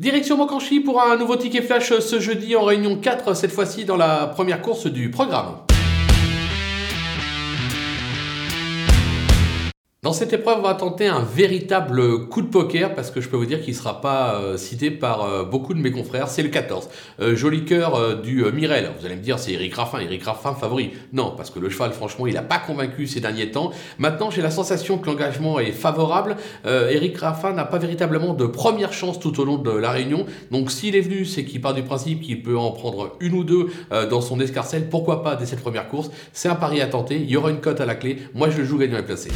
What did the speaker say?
Direction Mokanchi pour un nouveau ticket flash ce jeudi en réunion 4, cette fois-ci dans la première course du programme. Dans cette épreuve, on va tenter un véritable coup de poker parce que je peux vous dire qu'il ne sera pas euh, cité par euh, beaucoup de mes confrères. C'est le 14. Euh, joli cœur du Mirel. Vous allez me dire, c'est Eric Raffin. Eric Raffin favori. Non, parce que le cheval, franchement, il n'a pas convaincu ces derniers temps. Maintenant, j'ai la sensation que l'engagement est favorable. Eric Raffin n'a pas véritablement de première chance tout au long de la réunion. Donc, s'il est venu, c'est qu'il part du principe qu'il peut en prendre une ou deux dans son escarcelle. Pourquoi pas dès cette première course? C'est un pari à tenter. Il y aura une cote à la clé. Moi, je le joue gagnant et placé.